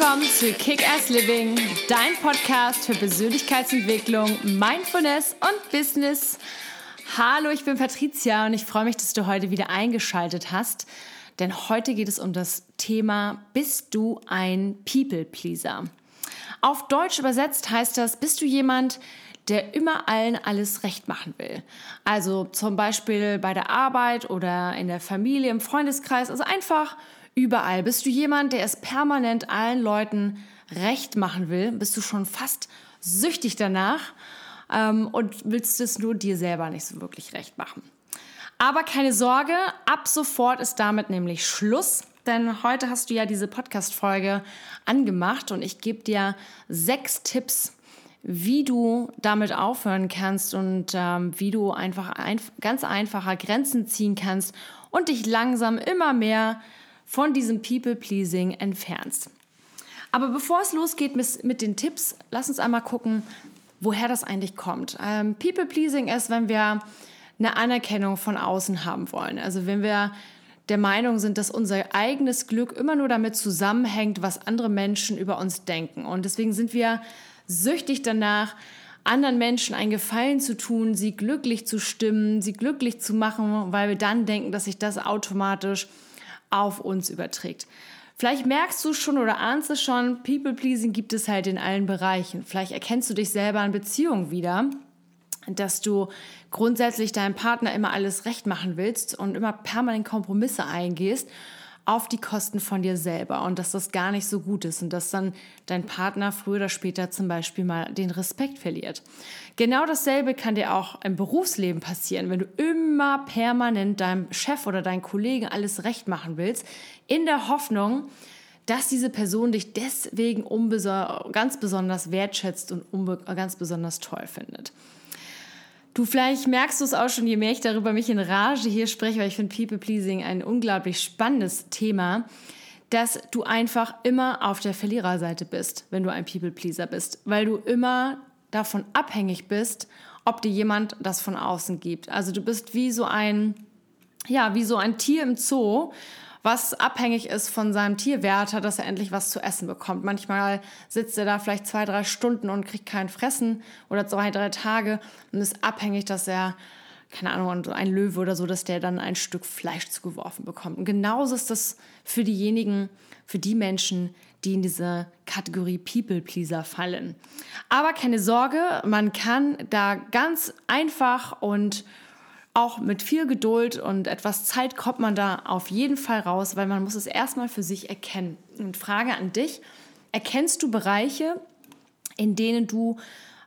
willkommen zu Kick-Ass Living, dein Podcast für Persönlichkeitsentwicklung, Mindfulness und Business. Hallo, ich bin Patricia und ich freue mich, dass du heute wieder eingeschaltet hast, denn heute geht es um das Thema Bist du ein People-Pleaser? Auf Deutsch übersetzt heißt das, bist du jemand, der immer allen alles recht machen will. Also zum Beispiel bei der Arbeit oder in der Familie, im Freundeskreis, also einfach überall. Bist du jemand, der es permanent allen Leuten recht machen will? Bist du schon fast süchtig danach ähm, und willst es nur dir selber nicht so wirklich recht machen? Aber keine Sorge, ab sofort ist damit nämlich Schluss. Denn heute hast du ja diese Podcast-Folge angemacht und ich gebe dir sechs Tipps, wie du damit aufhören kannst und ähm, wie du einfach ein, ganz einfacher Grenzen ziehen kannst und dich langsam immer mehr von diesem People-Pleasing entfernst. Aber bevor es losgeht mit, den Tipps, lass uns einmal gucken, woher das eigentlich kommt. Ähm, People-Pleasing ist, wenn wir eine Anerkennung von außen haben wollen. Also wenn wir der Meinung sind, dass unser eigenes Glück immer nur damit zusammenhängt, was andere Menschen über uns denken. Und deswegen sind wir süchtig danach, anderen Menschen einen Gefallen zu tun, sie glücklich zu stimmen, sie glücklich zu machen, weil wir dann denken, dass sich das automatisch auf uns überträgt. Vielleicht merkst du schon oder ahnst es schon, People-Pleasing gibt es halt in allen Bereichen. Vielleicht erkennst du dich selber in Beziehungen wieder, dass du grundsätzlich deinem Partner immer alles recht machen willst und immer permanent Kompromisse eingehst auf die Kosten von dir selber und dass das gar nicht so gut ist und dass dann dein Partner früher oder später zum Beispiel mal den Respekt verliert. Genau dasselbe kann dir auch im Berufsleben passieren, wenn du immer permanent deinem Chef oder deinen Kollegen alles recht machen willst, in der Hoffnung, dass diese Person dich deswegen ganz besonders wertschätzt und ganz besonders toll findet. Du, vielleicht merkst du es auch schon, je mehr ich darüber mich in Rage hier spreche, weil ich finde People-Pleasing ein unglaublich spannendes Thema, dass du einfach immer auf der Verliererseite bist, wenn du ein People-Pleaser bist, weil du immer davon abhängig bist, ob dir jemand das von außen gibt. Also du bist wie so ein, ja, wie so ein Tier im Zoo, was abhängig ist von seinem Tierwärter, dass er endlich was zu essen bekommt. Manchmal sitzt er da vielleicht zwei, drei Stunden und kriegt kein Fressen oder zwei, drei Tage und ist abhängig, dass er keine Ahnung, ein Löwe oder so, dass der dann ein Stück Fleisch zugeworfen bekommt. Und genauso ist das für diejenigen, für die Menschen, die in diese Kategorie People Pleaser fallen. Aber keine Sorge, man kann da ganz einfach und auch mit viel Geduld und etwas Zeit kommt man da auf jeden Fall raus, weil man muss es erstmal für sich erkennen. Und Frage an dich, erkennst du Bereiche, in denen du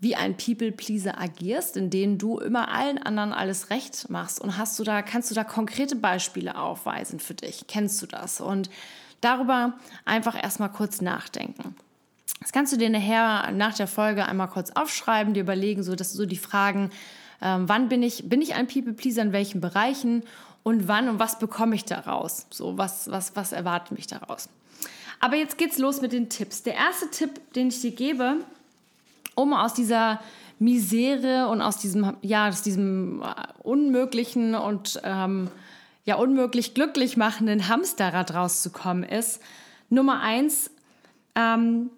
wie ein People-Pleaser agierst, in denen du immer allen anderen alles recht machst und hast du da, kannst du da konkrete Beispiele aufweisen für dich? Kennst du das? Und darüber einfach erstmal kurz nachdenken. Das kannst du dir nachher nach der Folge einmal kurz aufschreiben, dir überlegen, so dass du so die Fragen ähm, wann bin ich, bin ich ein People-Pleaser, in welchen Bereichen und wann und was bekomme ich daraus? So, was, was, was erwartet mich daraus? Aber jetzt geht's los mit den Tipps. Der erste Tipp, den ich dir gebe, um aus dieser Misere und aus diesem, ja, aus diesem äh, unmöglichen und ähm, ja, unmöglich glücklich machenden Hamsterrad rauszukommen, ist Nummer eins, ähm,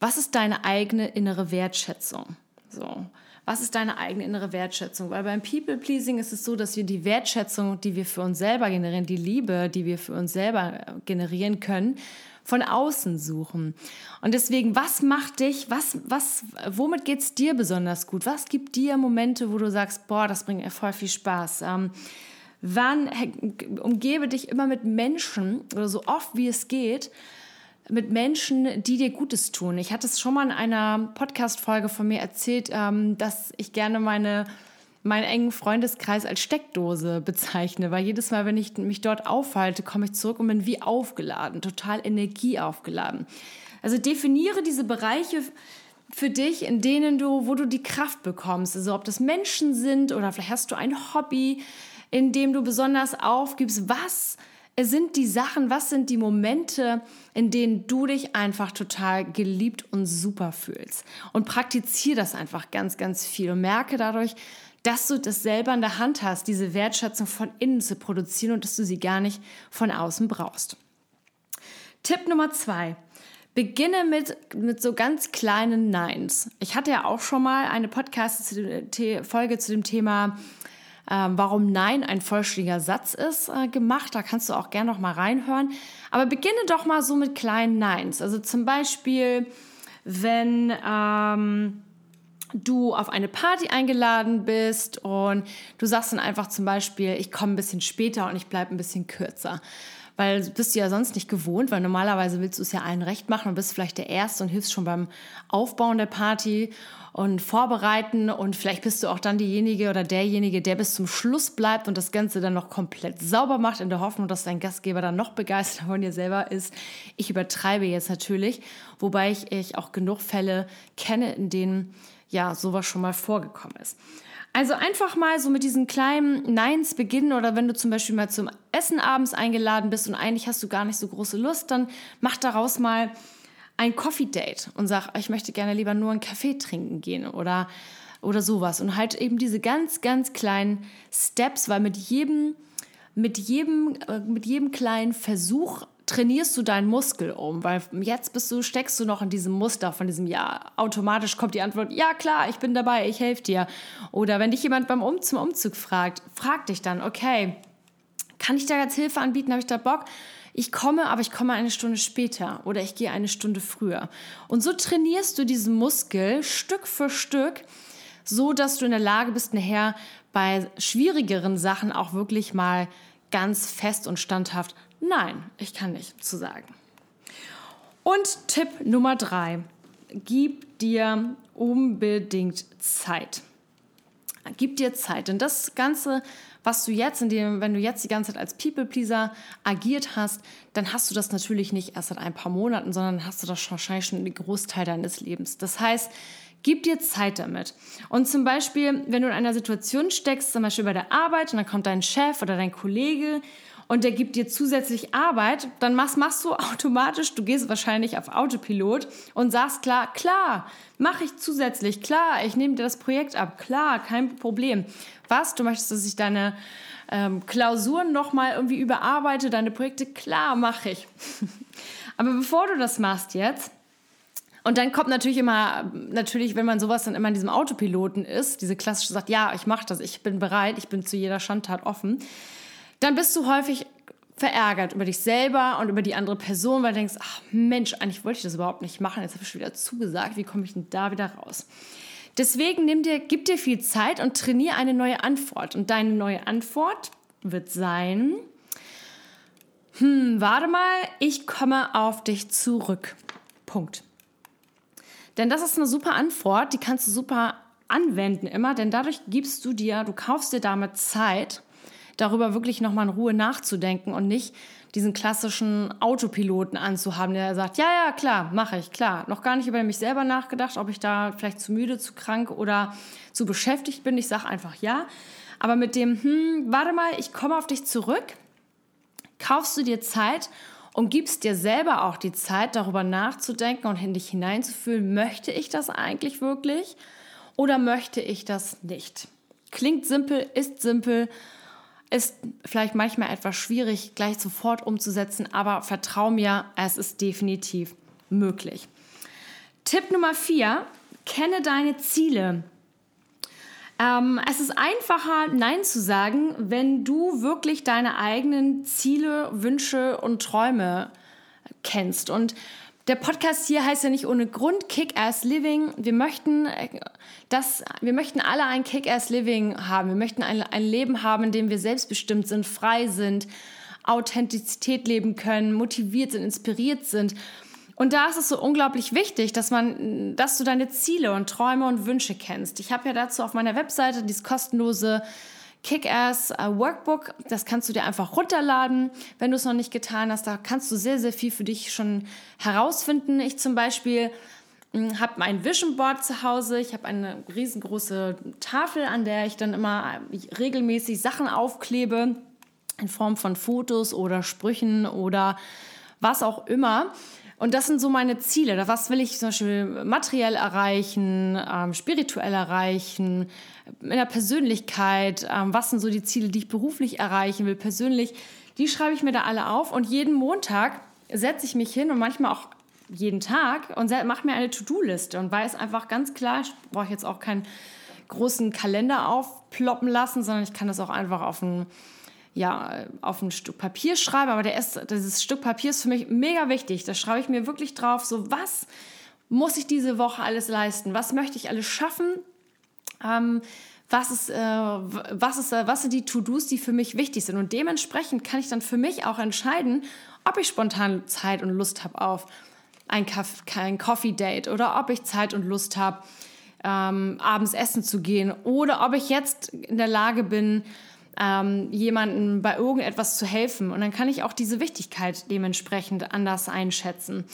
was ist deine eigene innere Wertschätzung? So was ist deine eigene innere Wertschätzung? Weil beim People-Pleasing ist es so, dass wir die Wertschätzung, die wir für uns selber generieren, die Liebe, die wir für uns selber äh, generieren können, von außen suchen. Und deswegen, was macht dich, was, was, womit geht es dir besonders gut? Was gibt dir Momente, wo du sagst, boah, das bringt mir voll viel Spaß? Ähm, wann umgebe dich immer mit Menschen oder so oft wie es geht, mit Menschen, die dir Gutes tun. Ich hatte es schon mal in einer Podcast-Folge von mir erzählt, ähm, dass ich gerne meine, meinen engen Freundeskreis als Steckdose bezeichne, weil jedes Mal, wenn ich mich dort aufhalte, komme ich zurück und bin wie aufgeladen, total energieaufgeladen. Also definiere diese Bereiche für dich, in denen du, wo du die Kraft bekommst. Also ob das Menschen sind oder vielleicht hast du ein Hobby, in dem du besonders aufgibst. Was sind die Sachen, was sind die Momente, in denen du dich einfach total geliebt und super fühlst. Und praktiziere das einfach ganz, ganz viel und merke dadurch, dass du das selber in der Hand hast, diese Wertschätzung von innen zu produzieren und dass du sie gar nicht von außen brauchst. Tipp Nummer zwei. Beginne mit, mit so ganz kleinen Neins. Ich hatte ja auch schon mal eine Podcast-Folge zu dem Thema, warum Nein ein vollständiger Satz ist, äh, gemacht. Da kannst du auch gerne noch mal reinhören. Aber beginne doch mal so mit kleinen Neins. Also zum Beispiel, wenn ähm, du auf eine Party eingeladen bist und du sagst dann einfach zum Beispiel, ich komme ein bisschen später und ich bleibe ein bisschen kürzer weil bist du ja sonst nicht gewohnt, weil normalerweise willst du es ja allen recht machen und bist vielleicht der Erste und hilfst schon beim Aufbauen der Party und vorbereiten und vielleicht bist du auch dann diejenige oder derjenige, der bis zum Schluss bleibt und das Ganze dann noch komplett sauber macht, in der Hoffnung, dass dein Gastgeber dann noch begeistert von dir selber ist. Ich übertreibe jetzt natürlich, wobei ich, ich auch genug Fälle kenne, in denen ja sowas schon mal vorgekommen ist. Also einfach mal so mit diesen kleinen Neins beginnen oder wenn du zum Beispiel mal zum Essen abends eingeladen bist und eigentlich hast du gar nicht so große Lust, dann mach daraus mal ein Coffee Date und sag, ich möchte gerne lieber nur einen Kaffee trinken gehen oder, oder sowas. Und halt eben diese ganz, ganz kleinen Steps, weil mit jedem, mit jedem, äh, mit jedem kleinen Versuch trainierst du deinen Muskel um, weil jetzt bist du, steckst du noch in diesem Muster von diesem Ja. Automatisch kommt die Antwort, ja klar, ich bin dabei, ich helfe dir. Oder wenn dich jemand beim um zum Umzug fragt, frag dich dann, okay, kann ich da jetzt Hilfe anbieten? Habe ich da Bock? Ich komme, aber ich komme eine Stunde später oder ich gehe eine Stunde früher. Und so trainierst du diesen Muskel Stück für Stück, so dass du in der Lage bist, nachher bei schwierigeren Sachen auch wirklich mal ganz fest und standhaft Nein, ich kann nicht zu sagen. Und Tipp Nummer drei. Gib dir unbedingt Zeit. Gib dir Zeit. Denn das Ganze, was du jetzt, in dem, wenn du jetzt die ganze Zeit als People-Pleaser agiert hast, dann hast du das natürlich nicht erst seit ein paar Monaten, sondern hast du das wahrscheinlich schon den Großteil deines Lebens. Das heißt, Gib dir Zeit damit. Und zum Beispiel, wenn du in einer Situation steckst, zum Beispiel bei der Arbeit, und dann kommt dein Chef oder dein Kollege und der gibt dir zusätzlich Arbeit, dann machst, machst du automatisch, du gehst wahrscheinlich auf Autopilot und sagst klar, klar, mache ich zusätzlich, klar, ich nehme dir das Projekt ab, klar, kein Problem. Was, du möchtest, dass ich deine ähm, Klausuren nochmal irgendwie überarbeite, deine Projekte, klar, mache ich. Aber bevor du das machst jetzt, und dann kommt natürlich immer, natürlich, wenn man sowas dann immer in diesem Autopiloten ist, diese klassische sagt, ja, ich mache das, ich bin bereit, ich bin zu jeder Schandtat offen, dann bist du häufig verärgert über dich selber und über die andere Person, weil du denkst, ach Mensch, eigentlich wollte ich das überhaupt nicht machen, jetzt habe ich schon wieder zugesagt, wie komme ich denn da wieder raus? Deswegen nimm dir, gib dir viel Zeit und trainiere eine neue Antwort. Und deine neue Antwort wird sein, hm, warte mal, ich komme auf dich zurück. Punkt. Denn das ist eine super Antwort, die kannst du super anwenden immer, denn dadurch gibst du dir, du kaufst dir damit Zeit, darüber wirklich nochmal in Ruhe nachzudenken und nicht diesen klassischen Autopiloten anzuhaben, der sagt, ja, ja, klar, mache ich, klar. Noch gar nicht über mich selber nachgedacht, ob ich da vielleicht zu müde, zu krank oder zu beschäftigt bin. Ich sage einfach ja. Aber mit dem, hm, warte mal, ich komme auf dich zurück, kaufst du dir Zeit und gibst dir selber auch die Zeit, darüber nachzudenken und in dich hineinzufühlen, möchte ich das eigentlich wirklich oder möchte ich das nicht? Klingt simpel, ist simpel, ist vielleicht manchmal etwas schwierig, gleich sofort umzusetzen, aber vertrau mir, es ist definitiv möglich. Tipp Nummer vier, kenne deine Ziele. Ähm, es ist einfacher, Nein zu sagen, wenn du wirklich deine eigenen Ziele, Wünsche und Träume kennst. Und der Podcast hier heißt ja nicht ohne Grund Kick-Ass Living. Wir möchten, äh, das, wir möchten alle ein Kick-Ass Living haben. Wir möchten ein, ein Leben haben, in dem wir selbstbestimmt sind, frei sind, Authentizität leben können, motiviert sind, inspiriert sind. Und da ist es so unglaublich wichtig, dass man, dass du deine Ziele und Träume und Wünsche kennst. Ich habe ja dazu auf meiner Webseite dieses kostenlose Kick-Ass äh, Workbook. Das kannst du dir einfach runterladen, wenn du es noch nicht getan hast. Da kannst du sehr, sehr viel für dich schon herausfinden. Ich zum Beispiel hm, habe mein Vision Board zu Hause. Ich habe eine riesengroße Tafel, an der ich dann immer äh, regelmäßig Sachen aufklebe in Form von Fotos oder Sprüchen oder was auch immer. Und das sind so meine Ziele. Was will ich zum Beispiel materiell erreichen, ähm, spirituell erreichen, in der Persönlichkeit? Ähm, was sind so die Ziele, die ich beruflich erreichen will, persönlich? Die schreibe ich mir da alle auf und jeden Montag setze ich mich hin und manchmal auch jeden Tag und mache mir eine To-Do-Liste und weiß einfach ganz klar, ich brauche jetzt auch keinen großen Kalender aufploppen lassen, sondern ich kann das auch einfach auf ein, ja, auf ein Stück Papier schreiben. Aber der ist, dieses Stück Papier ist für mich mega wichtig. Da schreibe ich mir wirklich drauf, so was muss ich diese Woche alles leisten? Was möchte ich alles schaffen? Ähm, was, ist, äh, was, ist, äh, was sind die To-Dos, die für mich wichtig sind? Und dementsprechend kann ich dann für mich auch entscheiden, ob ich spontan Zeit und Lust habe auf ein, ein Coffee-Date oder ob ich Zeit und Lust habe, ähm, abends essen zu gehen oder ob ich jetzt in der Lage bin, ähm, jemandem bei irgendetwas zu helfen. Und dann kann ich auch diese Wichtigkeit dementsprechend anders einschätzen.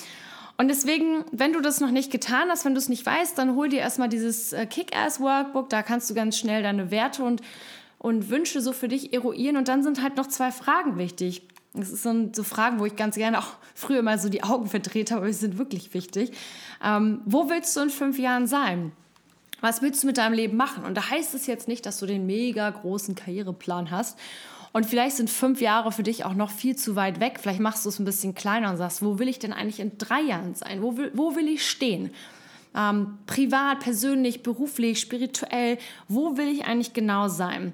Und deswegen, wenn du das noch nicht getan hast, wenn du es nicht weißt, dann hol dir erstmal dieses äh, Kick-Ass-Workbook. Da kannst du ganz schnell deine Werte und, und Wünsche so für dich eruieren. Und dann sind halt noch zwei Fragen wichtig. Das sind so Fragen, wo ich ganz gerne auch früher mal so die Augen verdreht habe, aber sie sind wirklich wichtig. Ähm, wo willst du in fünf Jahren sein? Was willst du mit deinem Leben machen? Und da heißt es jetzt nicht, dass du den mega großen Karriereplan hast und vielleicht sind fünf Jahre für dich auch noch viel zu weit weg. Vielleicht machst du es ein bisschen kleiner und sagst, wo will ich denn eigentlich in drei Jahren sein? Wo will, wo will ich stehen? Ähm, privat, persönlich, beruflich, spirituell, wo will ich eigentlich genau sein?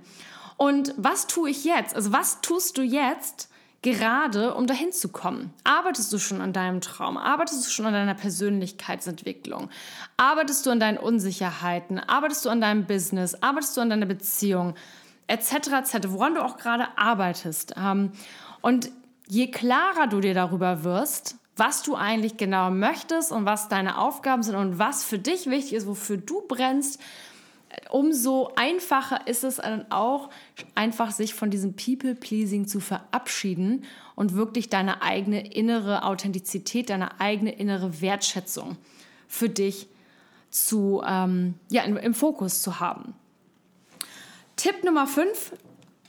Und was tue ich jetzt? Also was tust du jetzt gerade, um dahin zu kommen? Arbeitest du schon an deinem Traum? Arbeitest du schon an deiner Persönlichkeitsentwicklung? Arbeitest du an deinen Unsicherheiten? Arbeitest du an deinem Business? Arbeitest du an deiner Beziehung? etc. etc., woran du auch gerade arbeitest. Ähm, und je klarer du dir darüber wirst, was du eigentlich genau möchtest und was deine Aufgaben sind und was für dich wichtig ist, wofür du brennst, umso einfacher ist es dann auch, einfach sich von diesem People-Pleasing zu verabschieden und wirklich deine eigene innere Authentizität, deine eigene innere Wertschätzung für dich zu, ähm, ja, im Fokus zu haben. Tipp Nummer 5.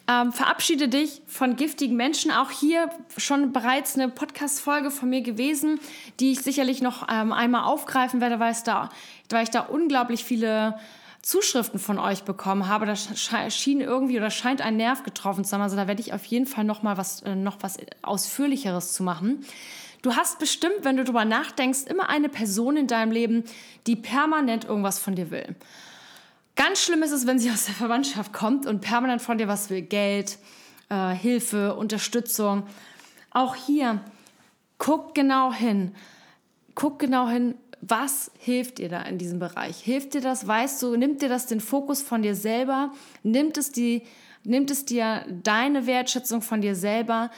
Ähm, verabschiede dich von giftigen Menschen. Auch hier schon bereits eine Podcast-Folge von mir gewesen, die ich sicherlich noch ähm, einmal aufgreifen werde, weil, da, weil ich da unglaublich viele Zuschriften von euch bekommen habe. Da schien irgendwie oder scheint ein Nerv getroffen zu sein. Also da werde ich auf jeden Fall noch mal was, äh, noch was Ausführlicheres zu machen. Du hast bestimmt, wenn du darüber nachdenkst, immer eine Person in deinem Leben, die permanent irgendwas von dir will. Ganz schlimm ist es, wenn sie aus der Verwandtschaft kommt und permanent von dir was will. Geld, äh, Hilfe, Unterstützung. Auch hier, guck genau hin. Guck genau hin, was hilft dir da in diesem Bereich? Hilft dir das, weißt du, nimmt dir das den Fokus von dir selber? Nimmt es, die, nimmt es dir deine Wertschätzung von dir selber?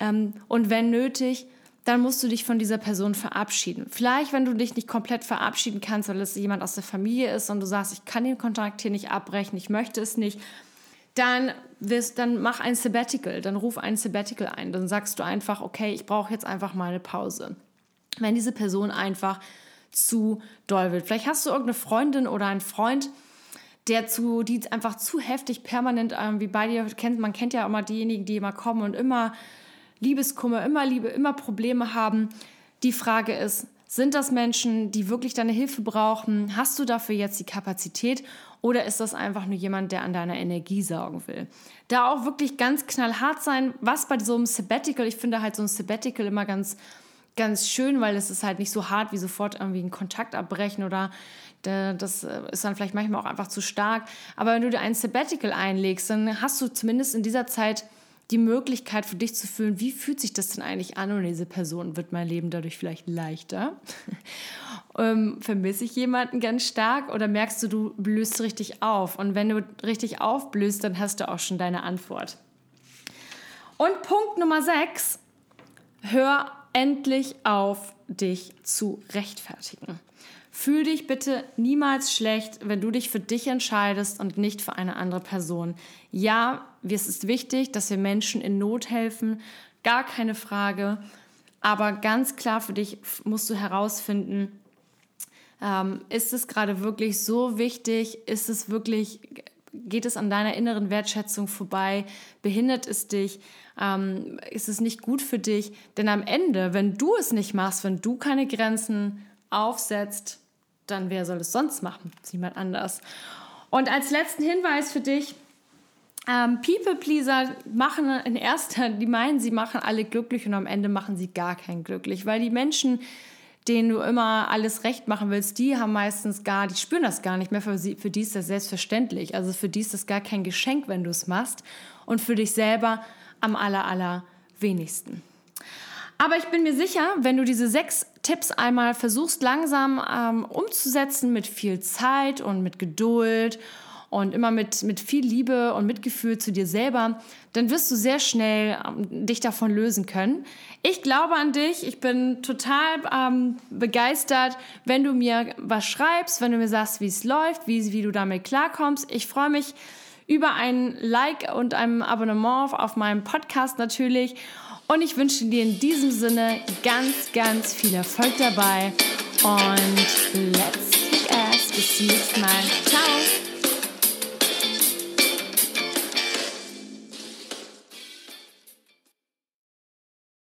Ähm, und wenn nötig, dann musst du dich von dieser Person verabschieden. Vielleicht, wenn du dich nicht komplett verabschieden kannst, weil es jemand aus der Familie ist und du sagst, ich kann den Kontakt hier nicht abbrechen, ich möchte es nicht, dann, wirst, dann mach ein Sabbatical, dann ruf ein Sabbatical ein. Dann sagst du einfach, okay, ich brauche jetzt einfach mal eine Pause. Wenn diese Person einfach zu doll wird. Vielleicht hast du irgendeine Freundin oder einen Freund, der zu, die einfach zu heftig permanent irgendwie bei dir kennt. Man kennt ja immer diejenigen, die immer kommen und immer Liebeskummer, immer Liebe, immer Probleme haben. Die Frage ist, sind das Menschen, die wirklich deine Hilfe brauchen? Hast du dafür jetzt die Kapazität oder ist das einfach nur jemand, der an deiner Energie saugen will? Da auch wirklich ganz knallhart sein, was bei so einem Sabbatical, ich finde halt so ein Sabbatical immer ganz, ganz schön, weil es ist halt nicht so hart wie sofort irgendwie einen Kontakt abbrechen oder das ist dann vielleicht manchmal auch einfach zu stark. Aber wenn du dir ein Sabbatical einlegst, dann hast du zumindest in dieser Zeit die Möglichkeit für dich zu fühlen, wie fühlt sich das denn eigentlich an und diese Person wird mein Leben dadurch vielleicht leichter. ähm, vermisse ich jemanden ganz stark oder merkst du, du blühst richtig auf? Und wenn du richtig aufblühst, dann hast du auch schon deine Antwort. Und Punkt Nummer 6, hör endlich auf, dich zu rechtfertigen. Fühl dich bitte niemals schlecht, wenn du dich für dich entscheidest und nicht für eine andere Person. Ja, es ist wichtig, dass wir Menschen in Not helfen, gar keine Frage. Aber ganz klar für dich musst du herausfinden, ähm, ist es gerade wirklich so wichtig? Ist es wirklich, geht es an deiner inneren Wertschätzung vorbei? Behindert es dich? Ähm, ist es nicht gut für dich? Denn am Ende, wenn du es nicht machst, wenn du keine Grenzen aufsetzt, dann wer soll es sonst machen? Niemand anders. Und als letzten Hinweis für dich, ähm, People-Pleaser machen in erster, die meinen, sie machen alle glücklich und am Ende machen sie gar keinen glücklich, weil die Menschen, denen du immer alles recht machen willst, die haben meistens gar, die spüren das gar nicht mehr. Für, sie, für die ist das selbstverständlich. Also für die ist das gar kein Geschenk, wenn du es machst. Und für dich selber am aller, aller wenigsten. Aber ich bin mir sicher, wenn du diese sechs Tipps einmal versuchst langsam ähm, umzusetzen mit viel Zeit und mit Geduld und immer mit, mit viel Liebe und Mitgefühl zu dir selber, dann wirst du sehr schnell ähm, dich davon lösen können. Ich glaube an dich. Ich bin total ähm, begeistert, wenn du mir was schreibst, wenn du mir sagst, wie es läuft, wie, wie du damit klarkommst. Ich freue mich über ein Like und ein Abonnement auf meinem Podcast natürlich. Und ich wünsche dir in diesem Sinne ganz, ganz viel Erfolg dabei. Und let's kick ass. Bis zum nächsten Mal. Ciao.